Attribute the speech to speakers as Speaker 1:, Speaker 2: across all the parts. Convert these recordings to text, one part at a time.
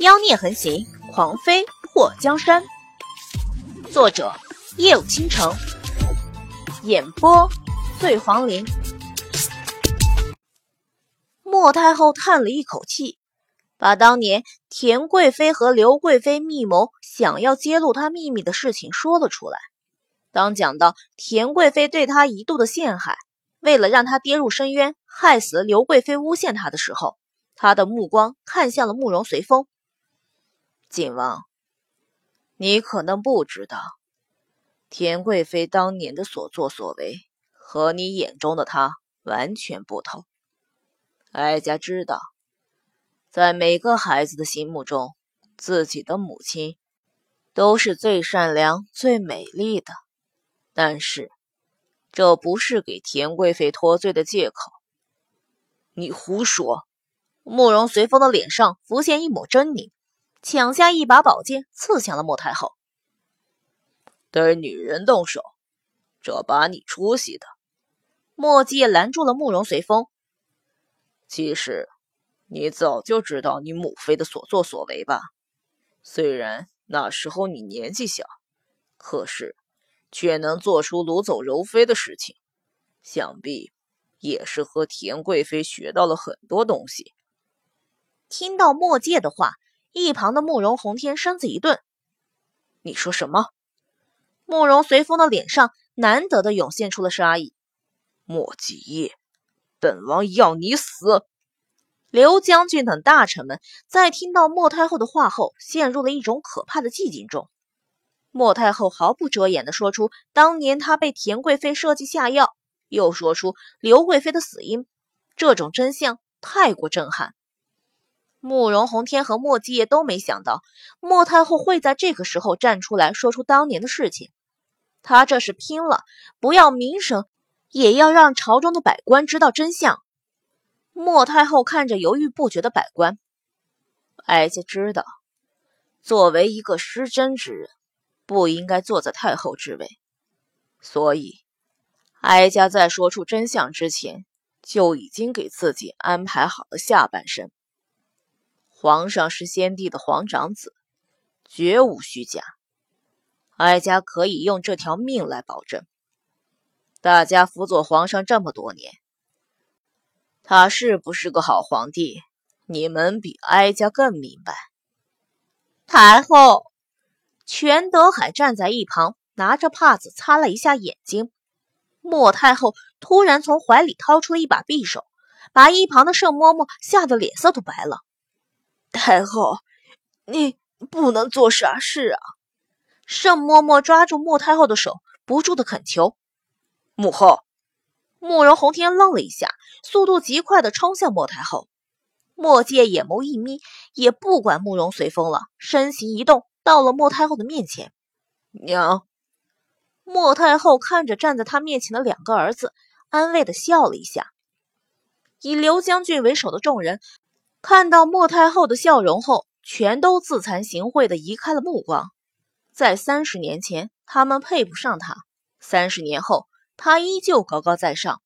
Speaker 1: 妖孽横行，狂妃破江山。作者：夜舞倾城，演播：醉黄林。莫太后叹了一口气，把当年田贵妃和刘贵妃密谋想要揭露她秘密的事情说了出来。当讲到田贵妃对她一度的陷害，为了让她跌入深渊，害死刘贵妃，诬陷她的时候，他的目光看向了慕容随风。
Speaker 2: 晋王，你可能不知道，田贵妃当年的所作所为和你眼中的她完全不同。哀家知道，在每个孩子的心目中，自己的母亲都是最善良、最美丽的。但是，这不是给田贵妃脱罪的借口。
Speaker 1: 你胡说！慕容随风的脸上浮现一抹狰狞。抢下一把宝剑，刺向了莫太后。
Speaker 2: 对女人动手，这把你出息的。
Speaker 1: 莫迹拦住了慕容随风。
Speaker 2: 其实，你早就知道你母妃的所作所为吧？虽然那时候你年纪小，可是却能做出掳走柔妃的事情，想必也是和田贵妃学到了很多东西。
Speaker 1: 听到莫界的话。一旁的慕容宏天身子一顿：“
Speaker 2: 你说什么？”
Speaker 1: 慕容随风的脸上难得的涌现出了杀意。
Speaker 2: 莫继业，本王要你死！
Speaker 1: 刘将军等大臣们在听到莫太后的话后，陷入了一种可怕的寂静中。莫太后毫不遮掩的说出当年她被田贵妃设计下药，又说出刘贵妃的死因，这种真相太过震撼。慕容宏天和莫继业都没想到莫太后会在这个时候站出来说出当年的事情，他这是拼了，不要名声，也要让朝中的百官知道真相。莫太后看着犹豫不决的百官，
Speaker 2: 哀家知道，作为一个失贞之人，不应该坐在太后之位，所以哀家在说出真相之前，就已经给自己安排好了下半生。皇上是先帝的皇长子，绝无虚假。哀家可以用这条命来保证。大家辅佐皇上这么多年，他是不是个好皇帝？你们比哀家更明白。
Speaker 1: 太后，全德海站在一旁，拿着帕子擦了一下眼睛。莫太后突然从怀里掏出了一把匕首，把一旁的盛嬷嬷吓得脸色都白了。
Speaker 3: 太后，你不能做傻事啊！
Speaker 1: 盛嬷嬷抓住莫太后的手，不住的恳求。
Speaker 2: 母后，
Speaker 1: 慕容宏天愣了一下，速度极快的冲向莫太后。莫界眼眸一眯，也不管慕容随风了，身形一动，到了莫太后的面前。
Speaker 2: 娘，
Speaker 1: 莫太后看着站在他面前的两个儿子，安慰的笑了一下。以刘将军为首的众人。看到莫太后的笑容后，全都自惭形秽的移开了目光。在三十年前，他们配不上她；三十年后，她依旧高高在上。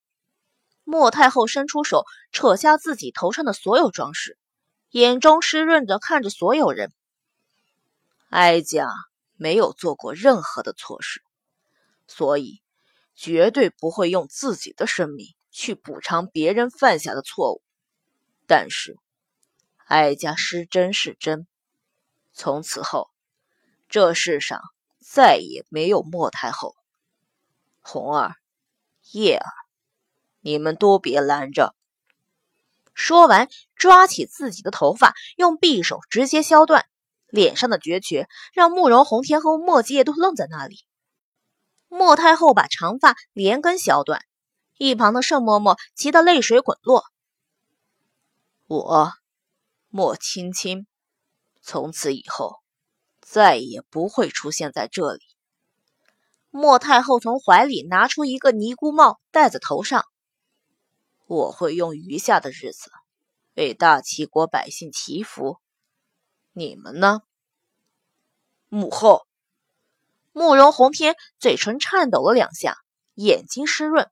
Speaker 1: 莫太后伸出手，扯下自己头上的所有装饰，眼中湿润的看着所有人。
Speaker 2: 哀家没有做过任何的错事，所以绝对不会用自己的生命去补偿别人犯下的错误。但是。哀家失真是真，从此后，这世上再也没有莫太后。红儿、叶儿，你们都别拦着！
Speaker 1: 说完，抓起自己的头发，用匕首直接削断。脸上的决绝让慕容红天和莫继业都愣在那里。莫太后把长发连根削断，一旁的盛嬷嬷急得泪水滚落。
Speaker 2: 我。莫青青，从此以后再也不会出现在这里。
Speaker 1: 莫太后从怀里拿出一个尼姑帽，戴在头上。
Speaker 2: 我会用余下的日子为大齐国百姓祈福。你们呢？
Speaker 3: 母后，
Speaker 1: 慕容宏天嘴唇颤抖了两下，眼睛湿润。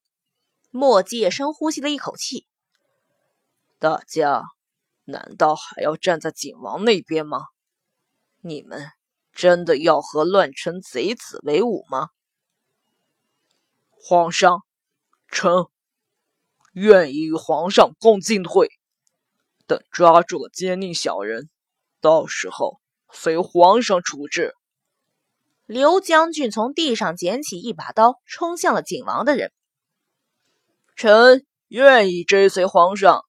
Speaker 1: 莫迹深呼吸了一口气。
Speaker 2: 大家。难道还要站在景王那边吗？你们真的要和乱臣贼子为伍吗？
Speaker 4: 皇上，臣愿意与皇上共进退。等抓住了奸佞小人，到时候随皇上处置。
Speaker 1: 刘将军从地上捡起一把刀，冲向了景王的人。
Speaker 4: 臣愿意追随皇上。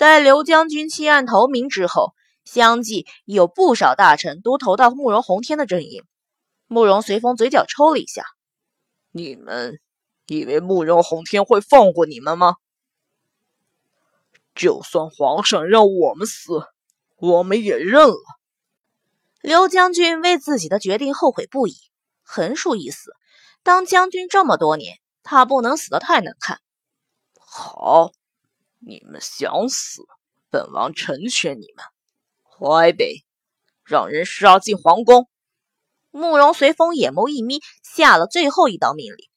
Speaker 1: 在刘将军弃暗投明之后，相继有不少大臣都投到慕容宏天的阵营。慕容随风嘴角抽了一下：“
Speaker 4: 你们以为慕容宏天会放过你们吗？就算皇上让我们死，我们也认了。”
Speaker 1: 刘将军为自己的决定后悔不已，横竖一死。当将军这么多年，他不能死得太难看。
Speaker 4: 好。你们想死，本王成全你们。淮北，让人杀进皇宫。
Speaker 1: 慕容随风眼眸一眯，下了最后一道命令：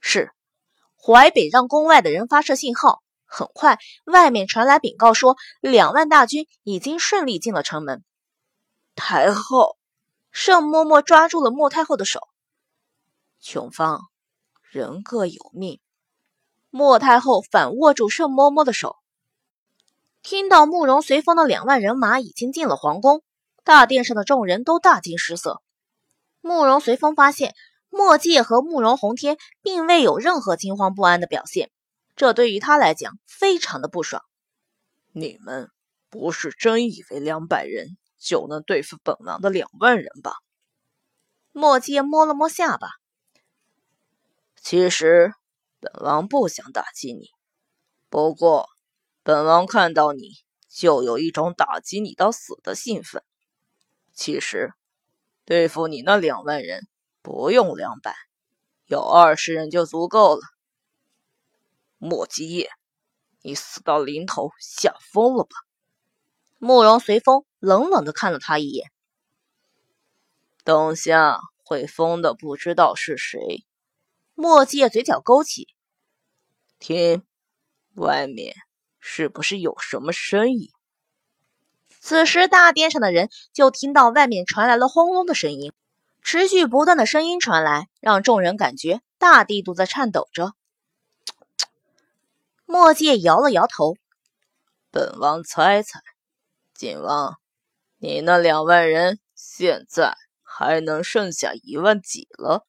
Speaker 1: 是淮北让宫外的人发射信号。很快，外面传来禀告说，两万大军已经顺利进了城门。
Speaker 3: 太后，
Speaker 1: 盛嬷嬷抓住了莫太后的手。
Speaker 2: 琼芳，人各有命。
Speaker 1: 莫太后反握住盛嬷嬷的手，听到慕容随风的两万人马已经进了皇宫，大殿上的众人都大惊失色。慕容随风发现莫介和慕容宏天并未有任何惊慌不安的表现，这对于他来讲非常的不爽。
Speaker 4: 你们不是真以为两百人就能对付本王的两万人吧？
Speaker 1: 莫介摸了摸下巴，
Speaker 2: 其实。本王不想打击你，不过本王看到你就有一种打击你到死的兴奋。其实对付你那两万人不用两百，有二十人就足够了。
Speaker 4: 莫继业，你死到临头吓疯了吧？
Speaker 1: 慕容随风冷冷的看了他一眼。
Speaker 2: 等下会疯的不知道是谁。
Speaker 1: 莫继业嘴角勾起，
Speaker 2: 听，外面是不是有什么声音？
Speaker 1: 此时大殿上的人就听到外面传来了轰隆的声音，持续不断的声音传来，让众人感觉大地都在颤抖着。莫介摇了摇头，
Speaker 2: 本王猜猜，景王，你那两万人现在还能剩下一万几了？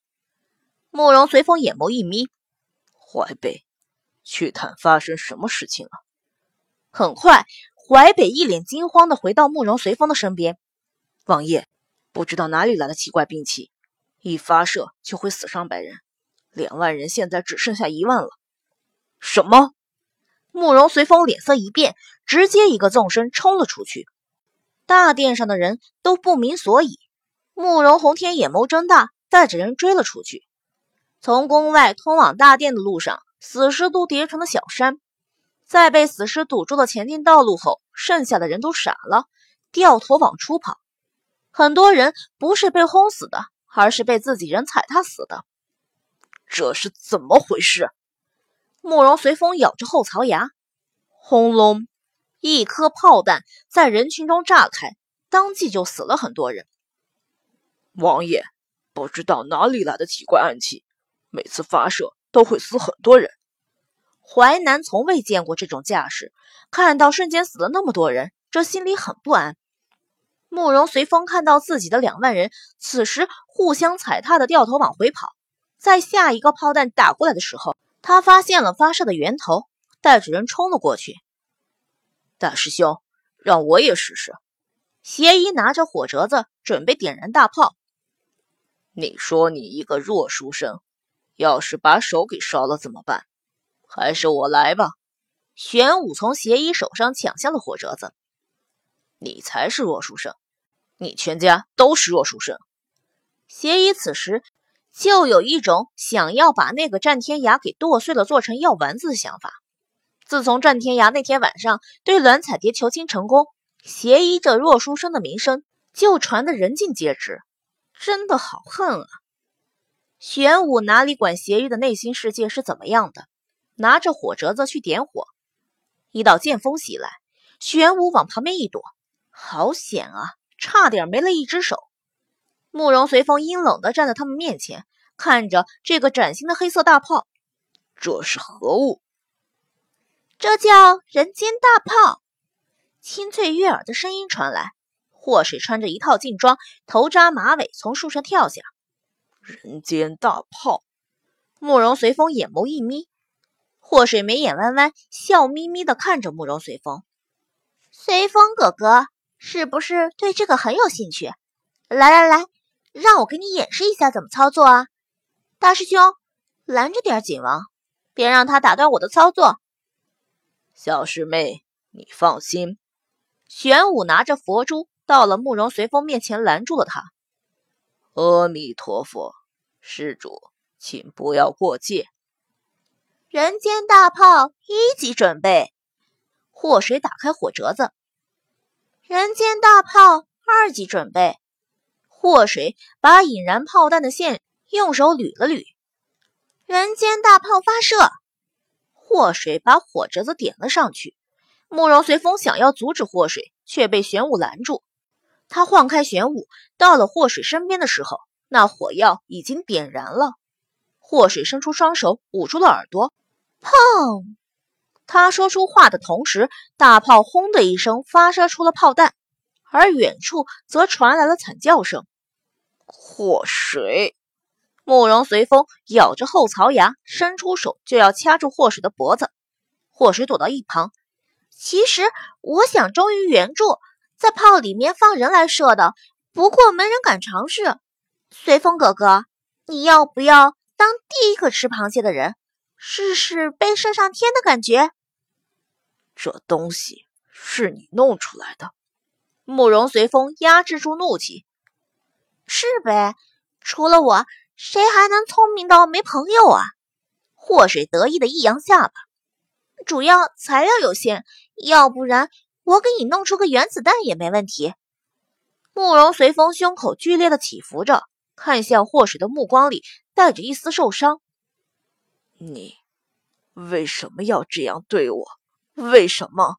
Speaker 1: 慕容随风眼眸一眯，
Speaker 2: 淮北，去探发生什么事情了？
Speaker 1: 很快，淮北一脸惊慌的回到慕容随风的身边。
Speaker 2: 王爷，不知道哪里来的奇怪兵器，一发射就会死上百人，两万人现在只剩下一万了。
Speaker 4: 什么？
Speaker 1: 慕容随风脸色一变，直接一个纵身冲了出去。大殿上的人都不明所以。慕容宏天眼眸睁大，带着人追了出去。从宫外通往大殿的路上，死尸都叠成了小山。在被死尸堵住了前进道路后，剩下的人都傻了，掉头往出跑。很多人不是被轰死的，而是被自己人踩踏死的。
Speaker 4: 这是怎么回事？
Speaker 1: 慕容随风咬着后槽牙。轰隆！一颗炮弹在人群中炸开，当即就死了很多人。
Speaker 4: 王爷，不知道哪里来的奇怪暗器。每次发射都会死很多人。
Speaker 1: 淮南从未见过这种架势，看到瞬间死了那么多人，这心里很不安。慕容随风看到自己的两万人此时互相踩踏的掉头往回跑，在下一个炮弹打过来的时候，他发现了发射的源头，带着人冲了过去。
Speaker 2: 大师兄，让我也试试。
Speaker 1: 邪医拿着火折子准备点燃大炮。
Speaker 2: 你说你一个弱书生。要是把手给烧了怎么办？还是我来吧。
Speaker 1: 玄武从邪医手上抢下了火折子。
Speaker 2: 你才是弱书生，你全家都是弱书生。
Speaker 1: 邪医此时就有一种想要把那个战天涯给剁碎了做成药丸子的想法。自从战天涯那天晚上对栾彩蝶求亲成功，邪医这弱书生的名声就传得人尽皆知，真的好恨啊！玄武哪里管邪玉的内心世界是怎么样的，拿着火折子去点火，一道剑锋袭来，玄武往旁边一躲，好险啊，差点没了一只手。慕容随风阴冷的站在他们面前，看着这个崭新的黑色大炮，
Speaker 4: 这是何物？
Speaker 1: 这叫人间大炮。清脆悦耳的声音传来，祸水穿着一套劲装，头扎马尾，从树上跳下。
Speaker 4: 人间大炮。
Speaker 1: 慕容随风眼眸一眯，祸水眉眼弯弯，笑眯眯的看着慕容随风。随风哥哥，是不是对这个很有兴趣？来来来，让我给你演示一下怎么操作啊！大师兄，拦着点景王，别让他打断我的操作。
Speaker 4: 小师妹，你放心。
Speaker 1: 玄武拿着佛珠到了慕容随风面前，拦住了他。
Speaker 4: 阿弥陀佛，施主，请不要过界。
Speaker 1: 人间大炮一级准备。祸水打开火折子。人间大炮二级准备。祸水把引燃炮弹的线用手捋了捋。人间大炮发射。祸水把火折子点了上去。慕容随风想要阻止祸水，却被玄武拦住。他晃开玄武，到了祸水身边的时候，那火药已经点燃了。祸水伸出双手捂住了耳朵。砰！他说出话的同时，大炮轰的一声发射出了炮弹，而远处则传来了惨叫声。
Speaker 4: 祸水，
Speaker 1: 慕容随风咬着后槽牙，伸出手就要掐住祸水的脖子。祸水躲到一旁。其实我想忠于原著，在炮里面放人来射的，不过没人敢尝试。随风哥哥，你要不要当第一个吃螃蟹的人？试试被射上天的感觉。
Speaker 4: 这东西是你弄出来的？
Speaker 1: 慕容随风压制住怒气。是呗，除了我，谁还能聪明到没朋友啊？祸水得意的一扬下巴。主要材料有限，要不然我给你弄出个原子弹也没问题。慕容随风胸口剧烈的起伏着，看向祸水的目光里带着一丝受伤。
Speaker 4: 你为什么要这样对我？为什么？